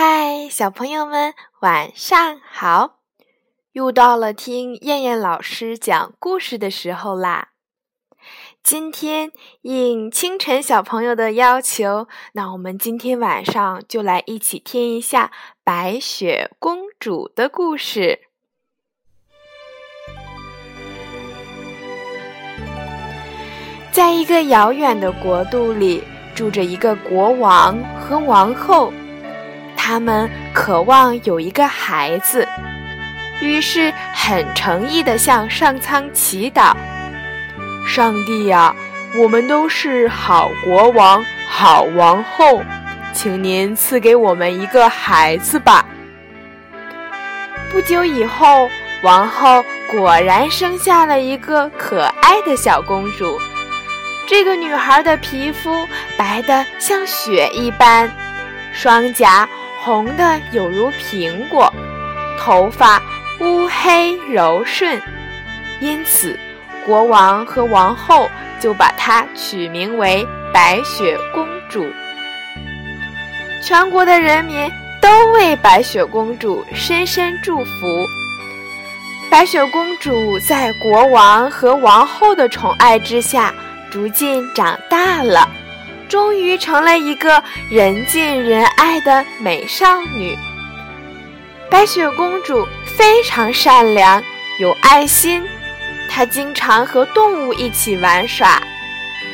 嗨，小朋友们，晚上好！又到了听燕燕老师讲故事的时候啦。今天应清晨小朋友的要求，那我们今天晚上就来一起听一下白雪公主的故事。在一个遥远的国度里，住着一个国王和王后。他们渴望有一个孩子，于是很诚意地向上苍祈祷：“上帝呀，我们都是好国王、好王后，请您赐给我们一个孩子吧。”不久以后，王后果然生下了一个可爱的小公主。这个女孩的皮肤白得像雪一般，双颊。红的有如苹果，头发乌黑柔顺，因此国王和王后就把她取名为白雪公主。全国的人民都为白雪公主深深祝福。白雪公主在国王和王后的宠爱之下，逐渐长大了。终于成了一个人见人爱的美少女。白雪公主非常善良，有爱心。她经常和动物一起玩耍。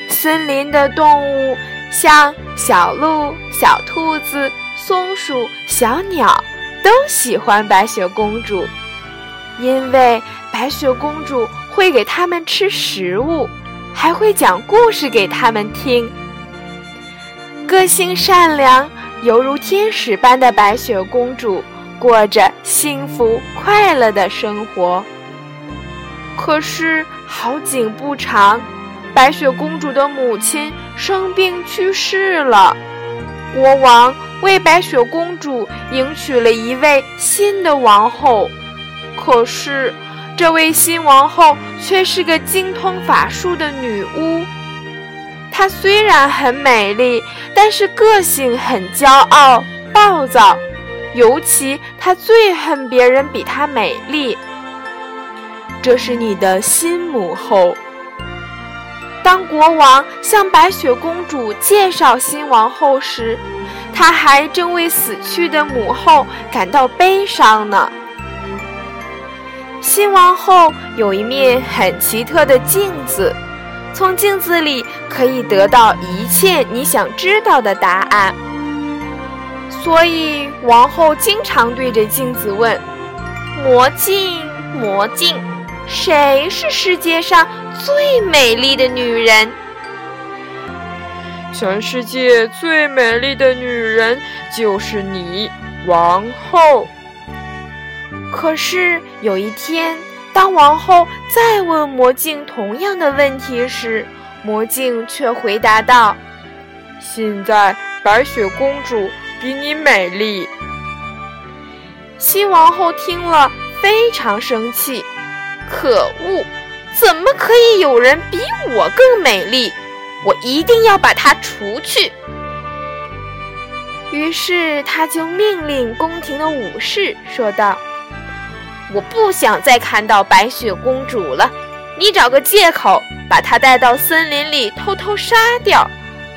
森林的动物，像小鹿、小兔子、松鼠、小鸟，都喜欢白雪公主，因为白雪公主会给它们吃食物，还会讲故事给它们听。个性善良，犹如天使般的白雪公主，过着幸福快乐的生活。可是好景不长，白雪公主的母亲生病去世了。国王为白雪公主迎娶了一位新的王后，可是这位新王后却是个精通法术的女巫。她虽然很美丽，但是个性很骄傲、暴躁，尤其她最恨别人比她美丽。这是你的新母后。当国王向白雪公主介绍新王后时，他还正为死去的母后感到悲伤呢。新王后有一面很奇特的镜子。从镜子里可以得到一切你想知道的答案，所以王后经常对着镜子问：“魔镜，魔镜，谁是世界上最美丽的女人？”全世界最美丽的女人就是你，王后。可是有一天。当王后再问魔镜同样的问题时，魔镜却回答道：“现在白雪公主比你美丽。”新王后听了非常生气，可恶！怎么可以有人比我更美丽？我一定要把她除去。于是，他就命令宫廷的武士说道。我不想再看到白雪公主了，你找个借口把她带到森林里偷偷杀掉，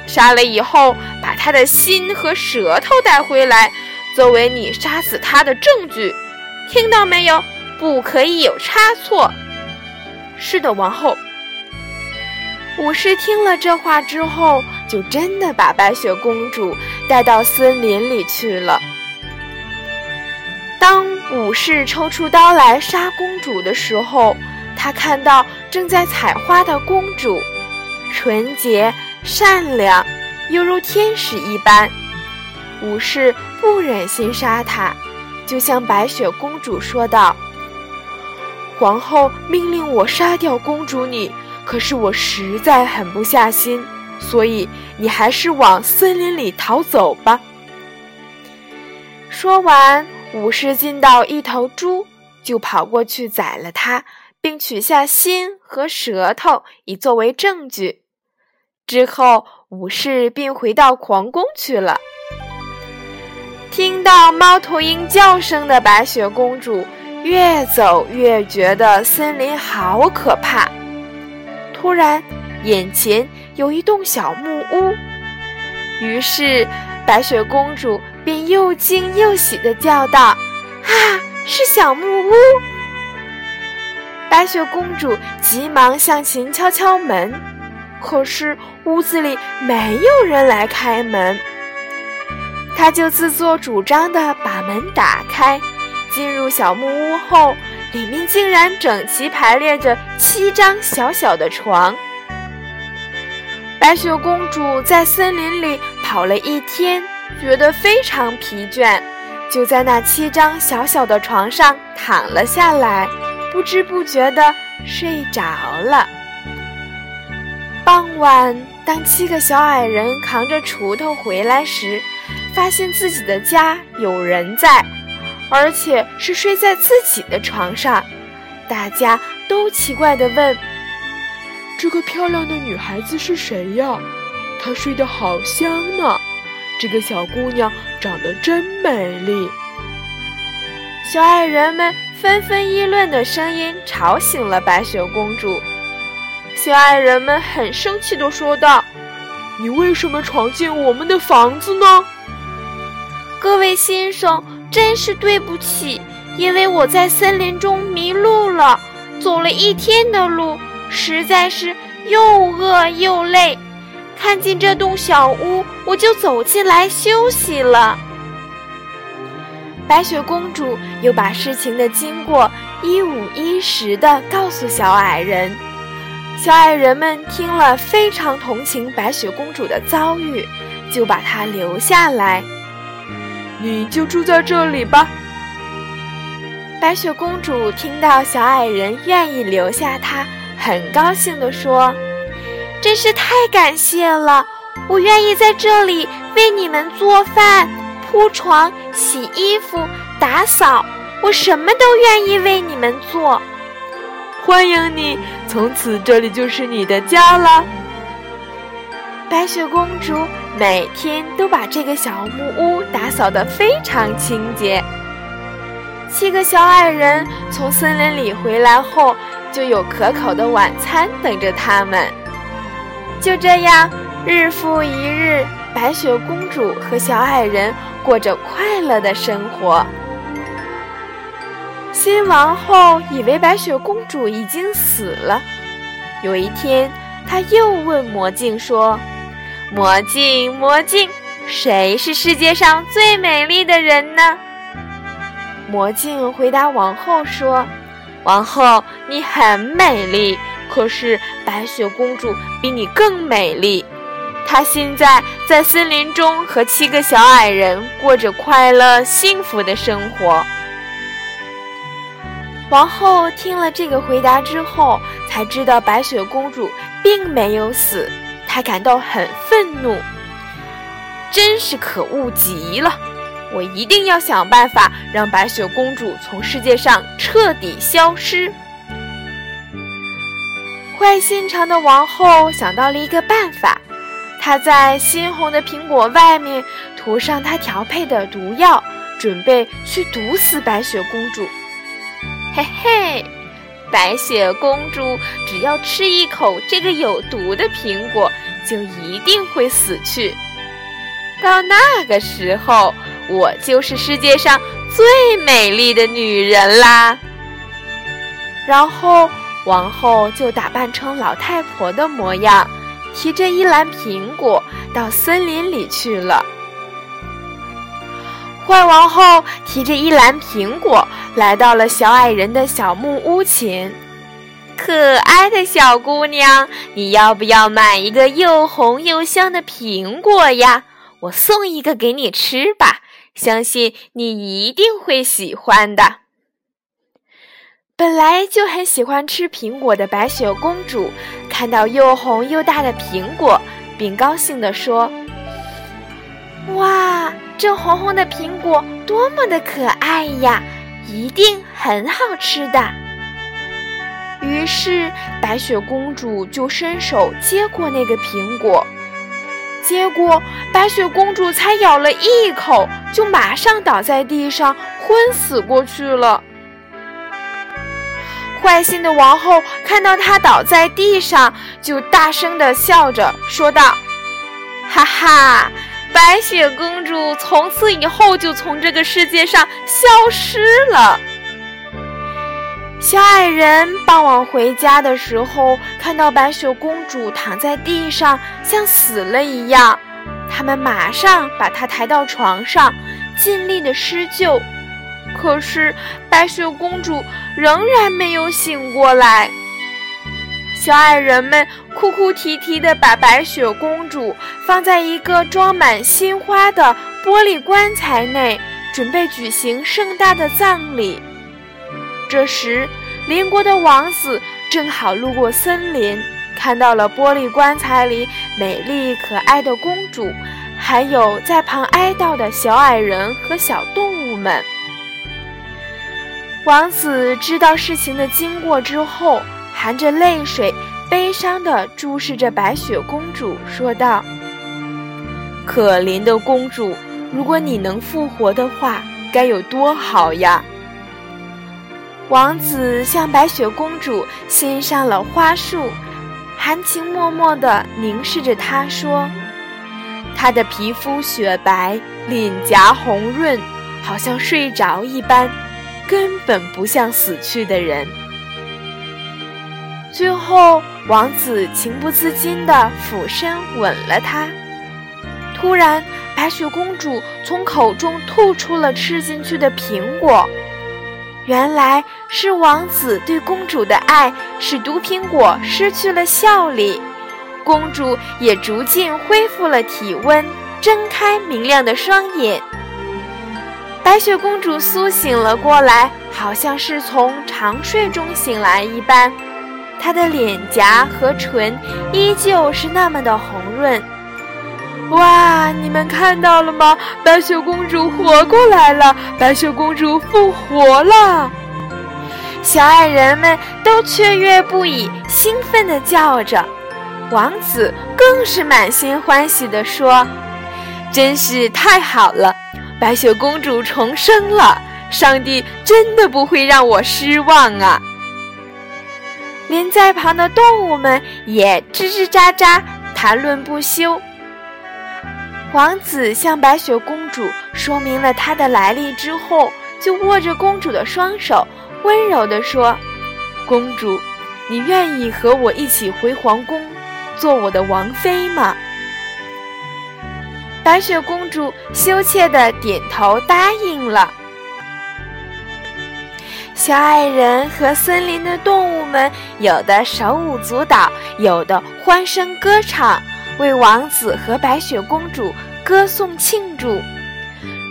杀了以后把她的心和舌头带回来，作为你杀死她的证据，听到没有？不可以有差错。是的，王后。武士听了这话之后，就真的把白雪公主带到森林里去了。武士抽出刀来杀公主的时候，他看到正在采花的公主，纯洁善良，犹如天使一般。武士不忍心杀她，就向白雪公主说道：“皇后命令我杀掉公主你，可是我实在狠不下心，所以你还是往森林里逃走吧。”说完。武士见到一头猪，就跑过去宰了它，并取下心和舌头以作为证据。之后，武士便回到皇宫去了。听到猫头鹰叫声的白雪公主越走越觉得森林好可怕。突然，眼前有一栋小木屋，于是白雪公主便又惊又喜地叫道：“啊，是小木屋！”白雪公主急忙向前敲敲门，可是屋子里没有人来开门。她就自作主张地把门打开，进入小木屋后，里面竟然整齐排列着七张小小的床。白雪公主在森林里跑了一天，觉得非常疲倦，就在那七张小小的床上躺了下来。不知不觉地睡着了。傍晚，当七个小矮人扛着锄头回来时，发现自己的家有人在，而且是睡在自己的床上。大家都奇怪地问：“这个漂亮的女孩子是谁呀？她睡得好香呢！这个小姑娘长得真美丽。”小矮人们。纷纷议论的声音吵醒了白雪公主，小矮人们很生气地说道：“你为什么闯进我们的房子呢？”各位先生，真是对不起，因为我在森林中迷路了，走了一天的路，实在是又饿又累，看见这栋小屋，我就走进来休息了。白雪公主又把事情的经过一五一十的告诉小矮人，小矮人们听了非常同情白雪公主的遭遇，就把她留下来。你就住在这里吧。白雪公主听到小矮人愿意留下她，很高兴地说：“真是太感谢了，我愿意在这里为你们做饭。”铺床、洗衣服、打扫，我什么都愿意为你们做。欢迎你，从此这里就是你的家了。白雪公主每天都把这个小木屋打扫得非常清洁。七个小矮人从森林里回来后，就有可口的晚餐等着他们。就这样，日复一日，白雪公主和小矮人。过着快乐的生活。新王后以为白雪公主已经死了。有一天，她又问魔镜说：“魔镜，魔镜，谁是世界上最美丽的人呢？”魔镜回答王后说：“王后，你很美丽，可是白雪公主比你更美丽。”她现在在森林中和七个小矮人过着快乐幸福的生活。王后听了这个回答之后，才知道白雪公主并没有死，她感到很愤怒，真是可恶极了！我一定要想办法让白雪公主从世界上彻底消失。坏心肠的王后想到了一个办法。她在鲜红的苹果外面涂上她调配的毒药，准备去毒死白雪公主。嘿嘿，白雪公主只要吃一口这个有毒的苹果，就一定会死去。到那个时候，我就是世界上最美丽的女人啦。然后，王后就打扮成老太婆的模样。提着一篮苹果到森林里去了。坏王后提着一篮苹果来到了小矮人的小木屋前。可爱的小姑娘，你要不要买一个又红又香的苹果呀？我送一个给你吃吧，相信你一定会喜欢的。本来就很喜欢吃苹果的白雪公主，看到又红又大的苹果，并高兴地说：“哇，这红红的苹果多么的可爱呀，一定很好吃的。”于是，白雪公主就伸手接过那个苹果。结果白雪公主才咬了一口，就马上倒在地上昏死过去了。坏心的王后看到她倒在地上，就大声地笑着说道：“哈哈，白雪公主从此以后就从这个世界上消失了。”小矮人傍晚回家的时候，看到白雪公主躺在地上，像死了一样。他们马上把她抬到床上，尽力的施救。可是白雪公主仍然没有醒过来。小矮人们哭哭啼啼地把白雪公主放在一个装满鲜花的玻璃棺材内，准备举行盛大的葬礼。这时，邻国的王子正好路过森林，看到了玻璃棺材里美丽可爱的公主，还有在旁哀悼的小矮人和小动物们。王子知道事情的经过之后，含着泪水，悲伤地注视着白雪公主，说道：“可怜的公主，如果你能复活的话，该有多好呀！”王子向白雪公主欣赏了花束，含情脉脉地凝视着她说：“她的皮肤雪白，脸颊红润，好像睡着一般，根本不像死去的人。”最后，王子情不自禁地俯身吻了她。突然，白雪公主从口中吐出了吃进去的苹果。原来是王子对公主的爱使毒苹果失去了效力，公主也逐渐恢复了体温，睁开明亮的双眼。白雪公主苏醒了过来，好像是从长睡中醒来一般，她的脸颊和唇依旧是那么的红润。哇！你们看到了吗？白雪公主活过来了！白雪公主复活了！小矮人们都雀跃不已，兴奋地叫着。王子更是满心欢喜地说：“真是太好了！白雪公主重生了！上帝真的不会让我失望啊！”连在旁的动物们也吱吱喳喳谈论不休。王子向白雪公主说明了他的来历之后，就握着公主的双手，温柔地说：“公主，你愿意和我一起回皇宫，做我的王妃吗？”白雪公主羞怯地点头答应了。小矮人和森林的动物们，有的手舞足蹈，有的欢声歌唱。为王子和白雪公主歌颂庆祝，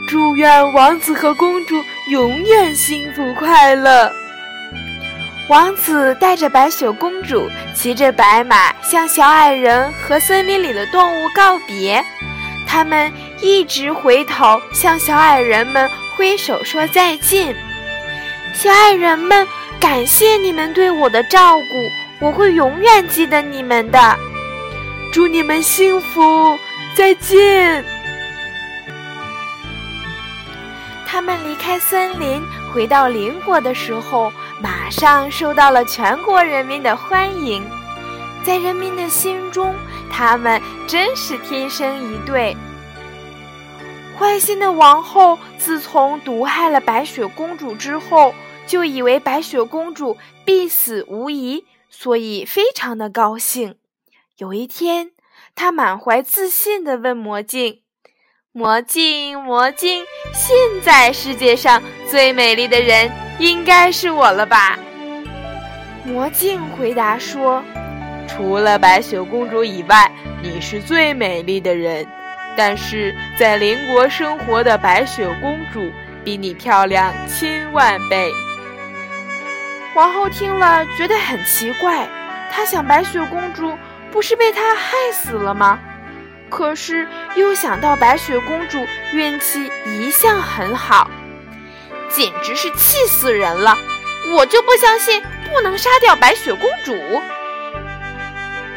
祝愿王子和公主永远幸福快乐。王子带着白雪公主骑着白马向小矮人和森林里的动物告别，他们一直回头向小矮人们挥手说再见。小矮人们，感谢你们对我的照顾，我会永远记得你们的。祝你们幸福，再见。他们离开森林，回到邻国的时候，马上受到了全国人民的欢迎。在人民的心中，他们真是天生一对。坏心的王后自从毒害了白雪公主之后，就以为白雪公主必死无疑，所以非常的高兴。有一天，他满怀自信地问魔镜：“魔镜，魔镜，现在世界上最美丽的人应该是我了吧？”魔镜回答说：“除了白雪公主以外，你是最美丽的人。但是在邻国生活的白雪公主比你漂亮千万倍。”皇后听了觉得很奇怪，她想白雪公主。不是被她害死了吗？可是又想到白雪公主运气一向很好，简直是气死人了！我就不相信不能杀掉白雪公主。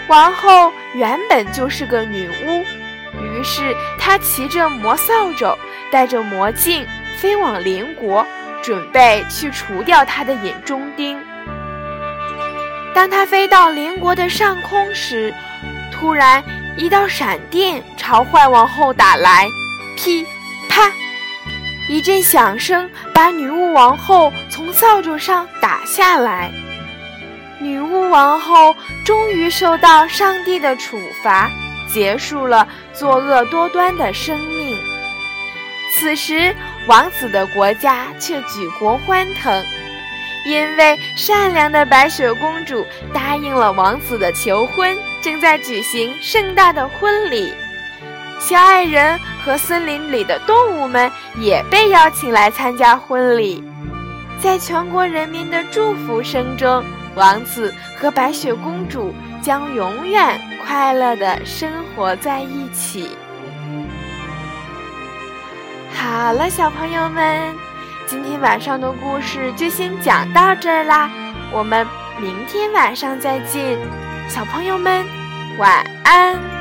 王后原本就是个女巫，于是他骑着魔扫帚，带着魔镜，飞往邻国，准备去除掉他的眼中钉。当他飞到邻国的上空时，突然一道闪电朝坏王后打来，噼啪，一阵响声把女巫王后从扫帚上打下来。女巫王后终于受到上帝的处罚，结束了作恶多端的生命。此时，王子的国家却举国欢腾。因为善良的白雪公主答应了王子的求婚，正在举行盛大的婚礼。小矮人和森林里的动物们也被邀请来参加婚礼。在全国人民的祝福声中，王子和白雪公主将永远快乐的生活在一起。好了，小朋友们。今天晚上的故事就先讲到这儿啦，我们明天晚上再见，小朋友们晚安。